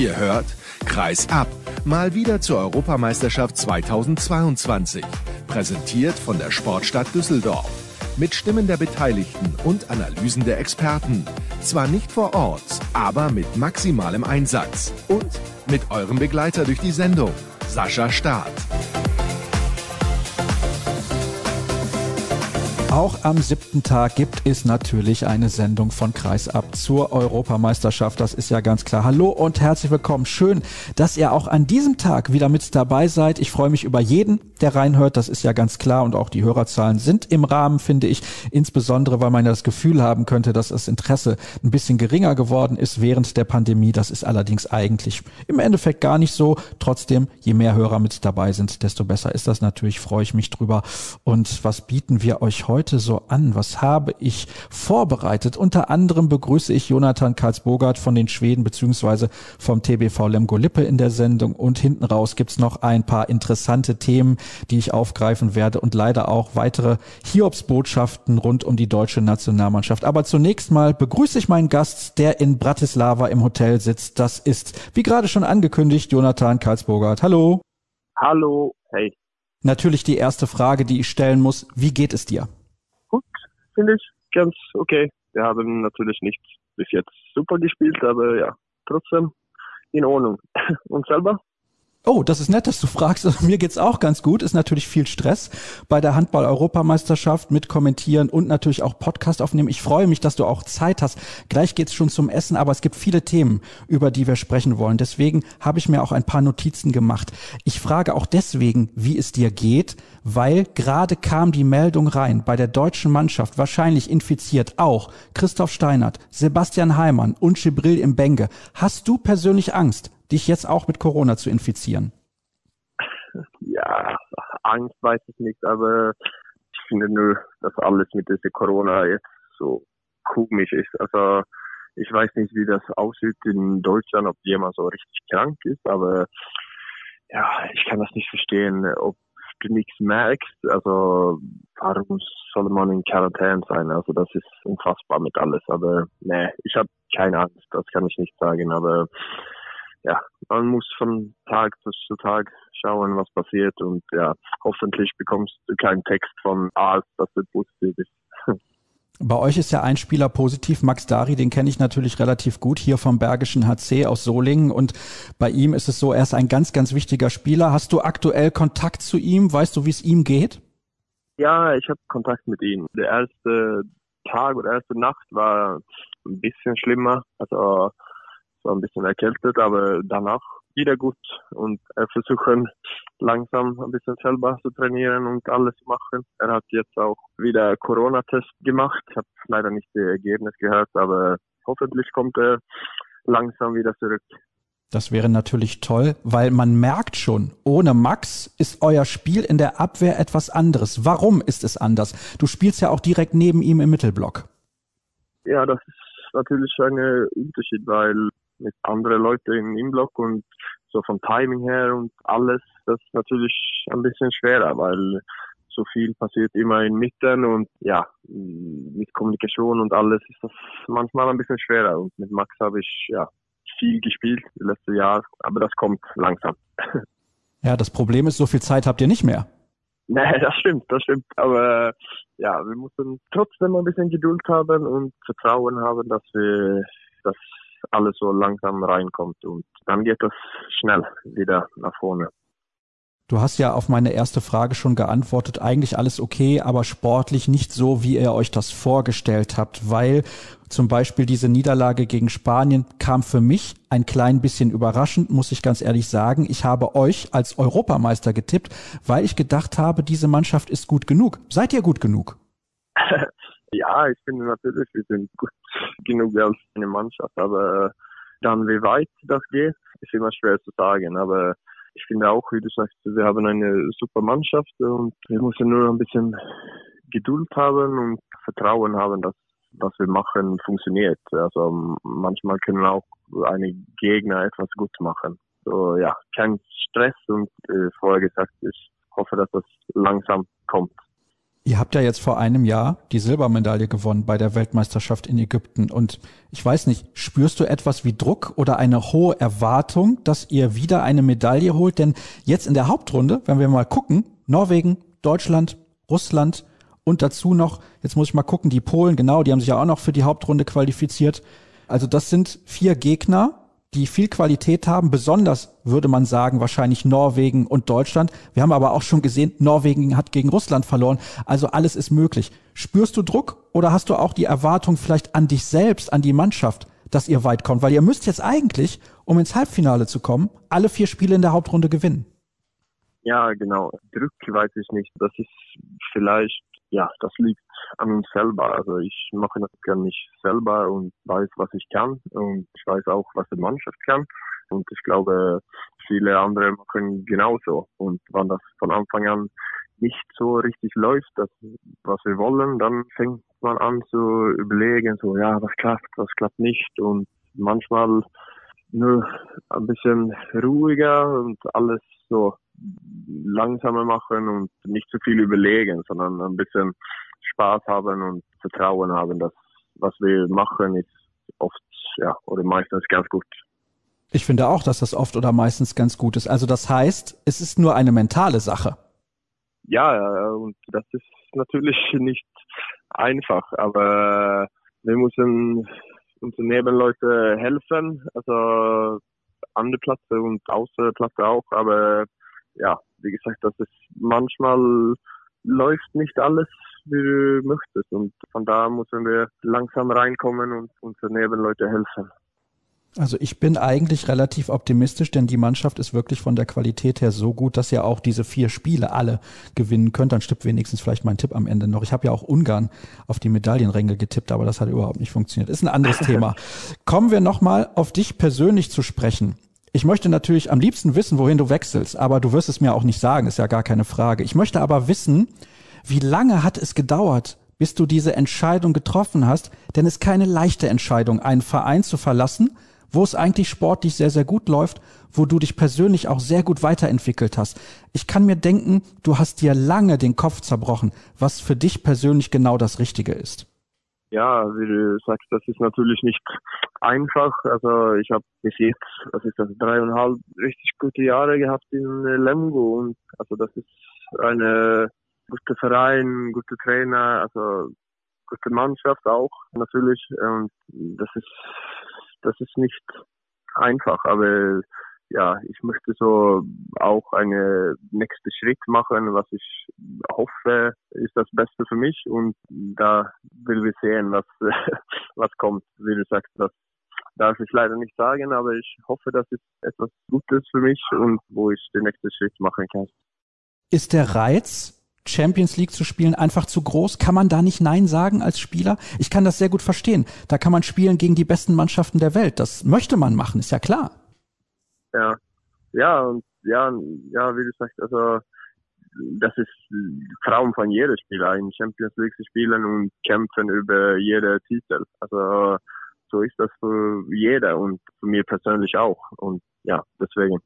Ihr hört Kreis ab, mal wieder zur Europameisterschaft 2022. Präsentiert von der Sportstadt Düsseldorf. Mit Stimmen der Beteiligten und Analysen der Experten. Zwar nicht vor Ort, aber mit maximalem Einsatz. Und mit eurem Begleiter durch die Sendung, Sascha Staat. Auch am siebten Tag gibt es natürlich eine Sendung von Kreisab zur Europameisterschaft. Das ist ja ganz klar. Hallo und herzlich willkommen. Schön, dass ihr auch an diesem Tag wieder mit dabei seid. Ich freue mich über jeden, der reinhört. Das ist ja ganz klar. Und auch die Hörerzahlen sind im Rahmen, finde ich. Insbesondere, weil man ja das Gefühl haben könnte, dass das Interesse ein bisschen geringer geworden ist während der Pandemie. Das ist allerdings eigentlich im Endeffekt gar nicht so. Trotzdem, je mehr Hörer mit dabei sind, desto besser ist das natürlich. Freue ich mich drüber. Und was bieten wir euch heute? Heute so an? Was habe ich vorbereitet? Unter anderem begrüße ich Jonathan Karlsbogart von den Schweden beziehungsweise vom TBV Lemgo Lippe in der Sendung und hinten raus gibt's noch ein paar interessante Themen, die ich aufgreifen werde und leider auch weitere Hiobsbotschaften rund um die deutsche Nationalmannschaft. Aber zunächst mal begrüße ich meinen Gast, der in Bratislava im Hotel sitzt. Das ist, wie gerade schon angekündigt, Jonathan Karlsbogart. Hallo. Hallo. Hey. Natürlich die erste Frage, die ich stellen muss. Wie geht es dir? Finde ich ganz okay. Wir haben natürlich nicht bis jetzt super gespielt, aber ja, trotzdem in Ordnung. Und selber? Oh, das ist nett, dass du fragst. Also, mir geht's auch ganz gut. Ist natürlich viel Stress bei der Handball-Europameisterschaft mit kommentieren und natürlich auch Podcast aufnehmen. Ich freue mich, dass du auch Zeit hast. Gleich geht's schon zum Essen, aber es gibt viele Themen, über die wir sprechen wollen. Deswegen habe ich mir auch ein paar Notizen gemacht. Ich frage auch deswegen, wie es dir geht, weil gerade kam die Meldung rein bei der deutschen Mannschaft, wahrscheinlich infiziert auch Christoph Steinert, Sebastian Heimann und Gibril im Benge. Hast du persönlich Angst? Dich jetzt auch mit Corona zu infizieren? Ja, Angst weiß ich nicht, aber ich finde nur, dass alles mit dieser Corona jetzt so komisch ist. Also ich weiß nicht, wie das aussieht in Deutschland, ob jemand so richtig krank ist, aber ja, ich kann das nicht verstehen, ob du nichts merkst. Also warum soll man in Quarantäne sein? Also das ist unfassbar mit alles. Aber nee, ich habe keine Angst, das kann ich nicht sagen. Aber ja, man muss von Tag zu Tag schauen, was passiert und ja, hoffentlich bekommst du keinen Text von Arzt, dass du positiv ist. Bei euch ist ja ein Spieler positiv, Max Dari, den kenne ich natürlich relativ gut, hier vom Bergischen HC aus Solingen. Und bei ihm ist es so, er ist ein ganz, ganz wichtiger Spieler. Hast du aktuell Kontakt zu ihm? Weißt du, wie es ihm geht? Ja, ich habe Kontakt mit ihm. Der erste Tag oder erste Nacht war ein bisschen schlimmer. Also so ein bisschen erkältet, aber danach wieder gut und er versuchen langsam ein bisschen selber zu trainieren und alles zu machen. Er hat jetzt auch wieder Corona-Test gemacht. Ich habe leider nicht das Ergebnis gehört, aber hoffentlich kommt er langsam wieder zurück. Das wäre natürlich toll, weil man merkt schon, ohne Max ist euer Spiel in der Abwehr etwas anderes. Warum ist es anders? Du spielst ja auch direkt neben ihm im Mittelblock. Ja, das ist natürlich ein Unterschied, weil mit anderen Leuten im Inblock und so vom Timing her und alles, das ist natürlich ein bisschen schwerer, weil so viel passiert immer in Mitten und ja, mit Kommunikation und alles ist das manchmal ein bisschen schwerer. Und mit Max habe ich ja viel gespielt letztes Jahr, aber das kommt langsam. Ja, das Problem ist, so viel Zeit habt ihr nicht mehr. Nee, das stimmt, das stimmt. Aber ja, wir müssen trotzdem ein bisschen Geduld haben und Vertrauen haben, dass wir das alles so langsam reinkommt und dann geht das schnell wieder nach vorne. Du hast ja auf meine erste Frage schon geantwortet, eigentlich alles okay, aber sportlich nicht so, wie ihr euch das vorgestellt habt, weil zum Beispiel diese Niederlage gegen Spanien kam für mich ein klein bisschen überraschend, muss ich ganz ehrlich sagen. Ich habe euch als Europameister getippt, weil ich gedacht habe, diese Mannschaft ist gut genug. Seid ihr gut genug? Ja, ich finde natürlich, wir sind gut genug als eine Mannschaft, aber dann wie weit das geht, ist immer schwer zu sagen. Aber ich finde auch, wie du sagst, wir haben eine super Mannschaft und wir müssen nur ein bisschen Geduld haben und Vertrauen haben, dass was wir machen funktioniert. Also manchmal können auch eine Gegner etwas gut machen. So ja, kein Stress und äh, vorher gesagt, ich hoffe, dass das langsam. Ihr habt ja jetzt vor einem Jahr die Silbermedaille gewonnen bei der Weltmeisterschaft in Ägypten. Und ich weiß nicht, spürst du etwas wie Druck oder eine hohe Erwartung, dass ihr wieder eine Medaille holt? Denn jetzt in der Hauptrunde, wenn wir mal gucken, Norwegen, Deutschland, Russland und dazu noch, jetzt muss ich mal gucken, die Polen, genau, die haben sich ja auch noch für die Hauptrunde qualifiziert. Also das sind vier Gegner, die viel Qualität haben, besonders würde man sagen, wahrscheinlich Norwegen und Deutschland. Wir haben aber auch schon gesehen, Norwegen hat gegen Russland verloren. Also alles ist möglich. Spürst du Druck oder hast du auch die Erwartung vielleicht an dich selbst, an die Mannschaft, dass ihr weit kommt? Weil ihr müsst jetzt eigentlich, um ins Halbfinale zu kommen, alle vier Spiele in der Hauptrunde gewinnen. Ja, genau. Druck weiß ich nicht. Das ist vielleicht, ja, das liegt an uns selber. Also ich mache das gerne nicht selber und weiß, was ich kann und ich weiß auch, was die Mannschaft kann. Und ich glaube, viele andere machen genauso. Und wenn das von Anfang an nicht so richtig läuft, das, was wir wollen, dann fängt man an zu überlegen, so, ja, was klappt, was klappt nicht. Und manchmal nur ein bisschen ruhiger und alles so langsamer machen und nicht zu viel überlegen, sondern ein bisschen Spaß haben und Vertrauen haben, dass was wir machen ist oft ja oder meistens ganz gut. Ich finde auch, dass das oft oder meistens ganz gut ist. Also das heißt, es ist nur eine mentale Sache. Ja, und das ist natürlich nicht einfach, aber wir müssen unseren Nebenleute helfen, also an der Platze und außer der Platze auch, aber ja, wie gesagt, das ist manchmal läuft nicht alles, du möchtest. Und von da müssen wir langsam reinkommen und unseren Nebenleute helfen. Also ich bin eigentlich relativ optimistisch, denn die Mannschaft ist wirklich von der Qualität her so gut, dass ihr auch diese vier Spiele alle gewinnen könnt. Dann stimmt wenigstens vielleicht mein Tipp am Ende noch. Ich habe ja auch Ungarn auf die Medaillenränge getippt, aber das hat überhaupt nicht funktioniert. Ist ein anderes Thema. Kommen wir nochmal auf dich persönlich zu sprechen. Ich möchte natürlich am liebsten wissen, wohin du wechselst, aber du wirst es mir auch nicht sagen, ist ja gar keine Frage. Ich möchte aber wissen, wie lange hat es gedauert, bis du diese Entscheidung getroffen hast? Denn es ist keine leichte Entscheidung, einen Verein zu verlassen, wo es eigentlich sportlich sehr, sehr gut läuft, wo du dich persönlich auch sehr gut weiterentwickelt hast. Ich kann mir denken, du hast dir lange den Kopf zerbrochen, was für dich persönlich genau das Richtige ist. Ja, wie du sagst, das ist natürlich nicht einfach. Also ich habe bis jetzt, was ist das, dreieinhalb richtig gute Jahre gehabt in Lemgo und also das ist eine gute Verein, gute Trainer, also gute Mannschaft auch natürlich. Und das ist das ist nicht einfach, aber ja, ich möchte so auch einen nächsten Schritt machen, was ich hoffe, ist das Beste für mich und da will wir sehen, was, was kommt. Wie du sagst, das darf ich leider nicht sagen, aber ich hoffe, das ist etwas Gutes für mich und wo ich den nächsten Schritt machen kann. Ist der Reiz, Champions League zu spielen einfach zu groß? Kann man da nicht Nein sagen als Spieler? Ich kann das sehr gut verstehen. Da kann man spielen gegen die besten Mannschaften der Welt. Das möchte man machen, ist ja klar. Ja, ja, und ja, ja, wie du sagst, also das ist Traum von jedem Spieler, in Champions League zu spielen und kämpfen über jede Titel. Also so ist das für jeder und für mir persönlich auch. Und ja, deswegen.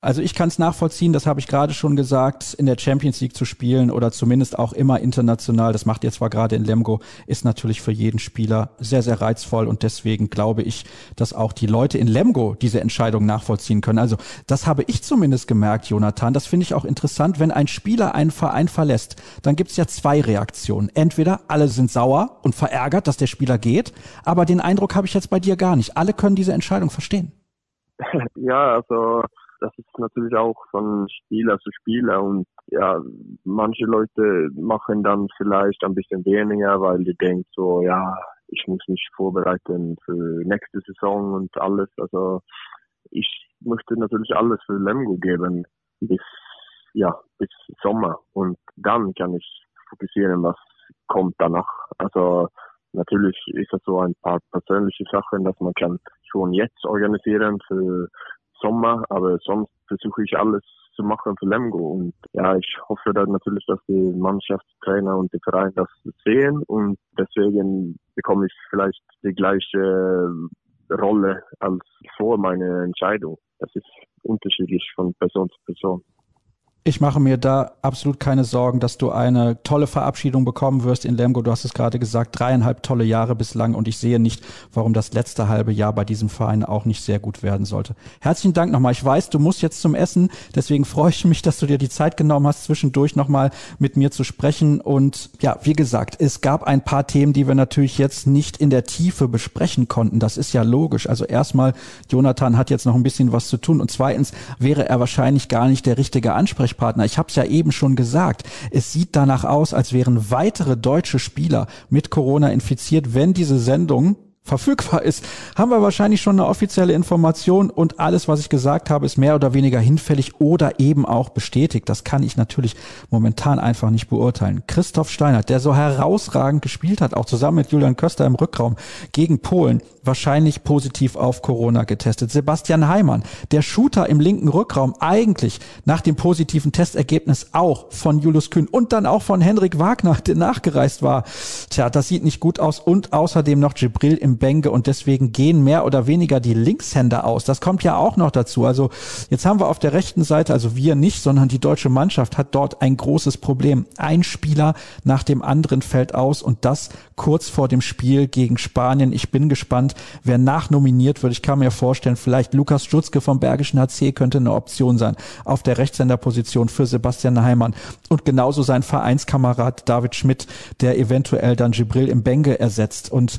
Also ich kann es nachvollziehen, das habe ich gerade schon gesagt, in der Champions League zu spielen oder zumindest auch immer international, das macht ihr zwar gerade in Lemgo, ist natürlich für jeden Spieler sehr, sehr reizvoll und deswegen glaube ich, dass auch die Leute in Lemgo diese Entscheidung nachvollziehen können. Also das habe ich zumindest gemerkt, Jonathan. Das finde ich auch interessant, wenn ein Spieler einen Verein verlässt, dann gibt es ja zwei Reaktionen. Entweder alle sind sauer und verärgert, dass der Spieler geht, aber den Eindruck habe ich jetzt bei dir gar nicht. Alle können diese Entscheidung verstehen. Ja, also das ist natürlich auch von Spieler zu Spieler und ja, manche Leute machen dann vielleicht ein bisschen weniger, weil die denken so, ja, ich muss mich vorbereiten für nächste Saison und alles. Also ich möchte natürlich alles für Lemgo geben bis ja bis Sommer und dann kann ich fokussieren, was kommt danach. Also natürlich ist das so ein paar persönliche Sachen, dass man kann schon jetzt organisieren für Sommer, aber sonst versuche ich alles zu machen für Lemgo und ja, ich hoffe dann natürlich, dass die Mannschaftstrainer und die Vereine das sehen und deswegen bekomme ich vielleicht die gleiche Rolle als vor meiner Entscheidung. Das ist unterschiedlich von Person zu Person. Ich mache mir da absolut keine Sorgen, dass du eine tolle Verabschiedung bekommen wirst in Lemgo. Du hast es gerade gesagt, dreieinhalb tolle Jahre bislang und ich sehe nicht, warum das letzte halbe Jahr bei diesem Verein auch nicht sehr gut werden sollte. Herzlichen Dank nochmal. Ich weiß, du musst jetzt zum Essen, deswegen freue ich mich, dass du dir die Zeit genommen hast, zwischendurch nochmal mit mir zu sprechen. Und ja, wie gesagt, es gab ein paar Themen, die wir natürlich jetzt nicht in der Tiefe besprechen konnten. Das ist ja logisch. Also erstmal, Jonathan hat jetzt noch ein bisschen was zu tun und zweitens wäre er wahrscheinlich gar nicht der richtige Ansprechpartner Ansprechpartner. Ich habe es ja eben schon gesagt. Es sieht danach aus, als wären weitere deutsche Spieler mit Corona infiziert, wenn diese Sendung verfügbar ist, haben wir wahrscheinlich schon eine offizielle Information und alles, was ich gesagt habe, ist mehr oder weniger hinfällig oder eben auch bestätigt. Das kann ich natürlich momentan einfach nicht beurteilen. Christoph Steinert, der so herausragend gespielt hat, auch zusammen mit Julian Köster im Rückraum gegen Polen, wahrscheinlich positiv auf Corona getestet. Sebastian Heimann, der Shooter im linken Rückraum, eigentlich nach dem positiven Testergebnis auch von Julius Kühn und dann auch von Henrik Wagner, der nachgereist war. Tja, das sieht nicht gut aus und außerdem noch Gibril im Bänke und deswegen gehen mehr oder weniger die Linkshänder aus. Das kommt ja auch noch dazu. Also jetzt haben wir auf der rechten Seite, also wir nicht, sondern die deutsche Mannschaft hat dort ein großes Problem. Ein Spieler nach dem anderen fällt aus und das kurz vor dem Spiel gegen Spanien. Ich bin gespannt, wer nachnominiert wird. Ich kann mir vorstellen, vielleicht Lukas Stutzke vom Bergischen HC könnte eine Option sein auf der Rechtshänderposition für Sebastian Heimann und genauso sein Vereinskamerad David Schmidt, der eventuell dann Gibril im Bänge ersetzt und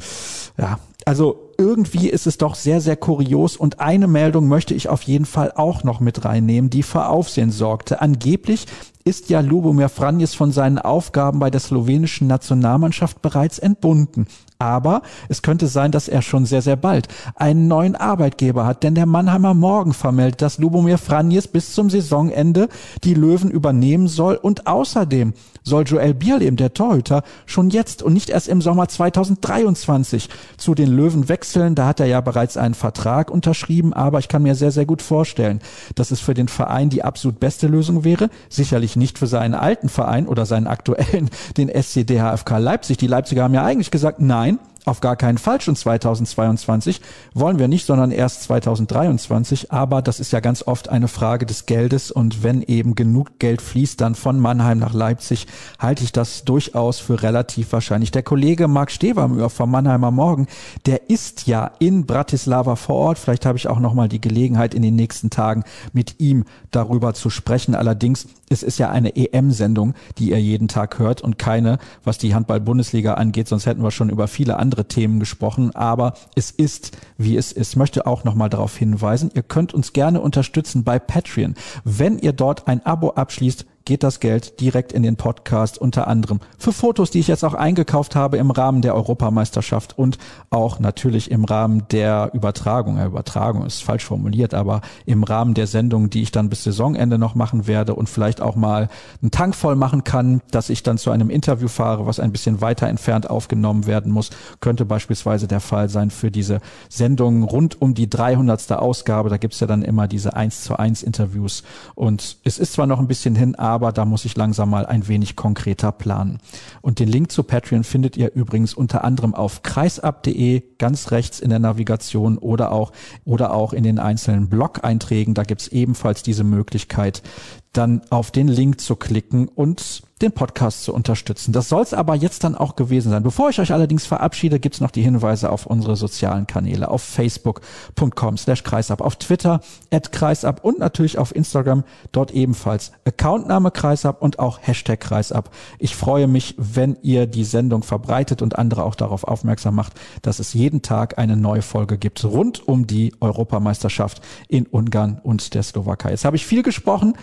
ja, also irgendwie ist es doch sehr, sehr kurios und eine Meldung möchte ich auf jeden Fall auch noch mit reinnehmen, die für Aufsehen sorgte. Angeblich ist ja Lubomir Franjes von seinen Aufgaben bei der slowenischen Nationalmannschaft bereits entbunden. Aber es könnte sein, dass er schon sehr, sehr bald einen neuen Arbeitgeber hat, denn der Mannheimer Morgen vermeldet, dass Lubomir Franjes bis zum Saisonende die Löwen übernehmen soll und außerdem soll Joel Bierlehm, der Torhüter, schon jetzt und nicht erst im Sommer 2023 zu den Löwen wechseln. Da hat er ja bereits einen Vertrag unterschrieben, aber ich kann mir sehr, sehr gut vorstellen, dass es für den Verein die absolut beste Lösung wäre. Sicherlich nicht für seinen alten Verein oder seinen aktuellen, den SCDHFK Leipzig. Die Leipziger haben ja eigentlich gesagt, nein, auf gar keinen Fall schon 2022, wollen wir nicht, sondern erst 2023. Aber das ist ja ganz oft eine Frage des Geldes und wenn eben genug Geld fließt dann von Mannheim nach Leipzig, halte ich das durchaus für relativ wahrscheinlich. Der Kollege Marc Stevermühr vom Mannheimer Morgen, der ist ja in Bratislava vor Ort. Vielleicht habe ich auch noch mal die Gelegenheit in den nächsten Tagen mit ihm darüber zu sprechen. Allerdings es ist ja eine EM-Sendung, die ihr jeden Tag hört und keine, was die Handball-Bundesliga angeht. Sonst hätten wir schon über viele andere Themen gesprochen. Aber es ist, wie es ist. Ich möchte auch nochmal darauf hinweisen, ihr könnt uns gerne unterstützen bei Patreon. Wenn ihr dort ein Abo abschließt, geht das Geld direkt in den Podcast, unter anderem für Fotos, die ich jetzt auch eingekauft habe im Rahmen der Europameisterschaft und auch natürlich im Rahmen der Übertragung. Ja, Übertragung ist falsch formuliert, aber im Rahmen der Sendung, die ich dann bis Saisonende noch machen werde und vielleicht auch mal einen Tank voll machen kann, dass ich dann zu einem Interview fahre, was ein bisschen weiter entfernt aufgenommen werden muss, könnte beispielsweise der Fall sein für diese Sendung rund um die 300. Ausgabe. Da gibt's ja dann immer diese 1 zu 1 Interviews und es ist zwar noch ein bisschen hin, aber aber da muss ich langsam mal ein wenig konkreter planen. Und den Link zu Patreon findet ihr übrigens unter anderem auf kreisab.de ganz rechts in der Navigation oder auch oder auch in den einzelnen Blog-Einträgen. Da gibt's ebenfalls diese Möglichkeit, dann auf den Link zu klicken und den Podcast zu unterstützen. Das soll es aber jetzt dann auch gewesen sein. Bevor ich euch allerdings verabschiede, gibt's noch die Hinweise auf unsere sozialen Kanäle auf facebook.com slash kreisab, auf Twitter at kreisab und natürlich auf Instagram dort ebenfalls Accountname kreisab und auch Hashtag kreisab. Ich freue mich, wenn ihr die Sendung verbreitet und andere auch darauf aufmerksam macht, dass es jeden Tag eine neue Folge gibt rund um die Europameisterschaft in Ungarn und der Slowakei. Jetzt habe ich viel gesprochen,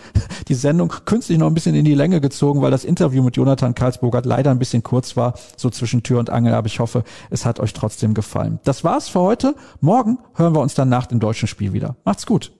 die Sendung künstlich noch ein bisschen in die Länge gezogen, weil das Interview mit Jonathan Karlsburgert leider ein bisschen kurz war, so zwischen Tür und Angel, aber ich hoffe, es hat euch trotzdem gefallen. Das war's für heute. Morgen hören wir uns dann nach dem deutschen Spiel wieder. Macht's gut.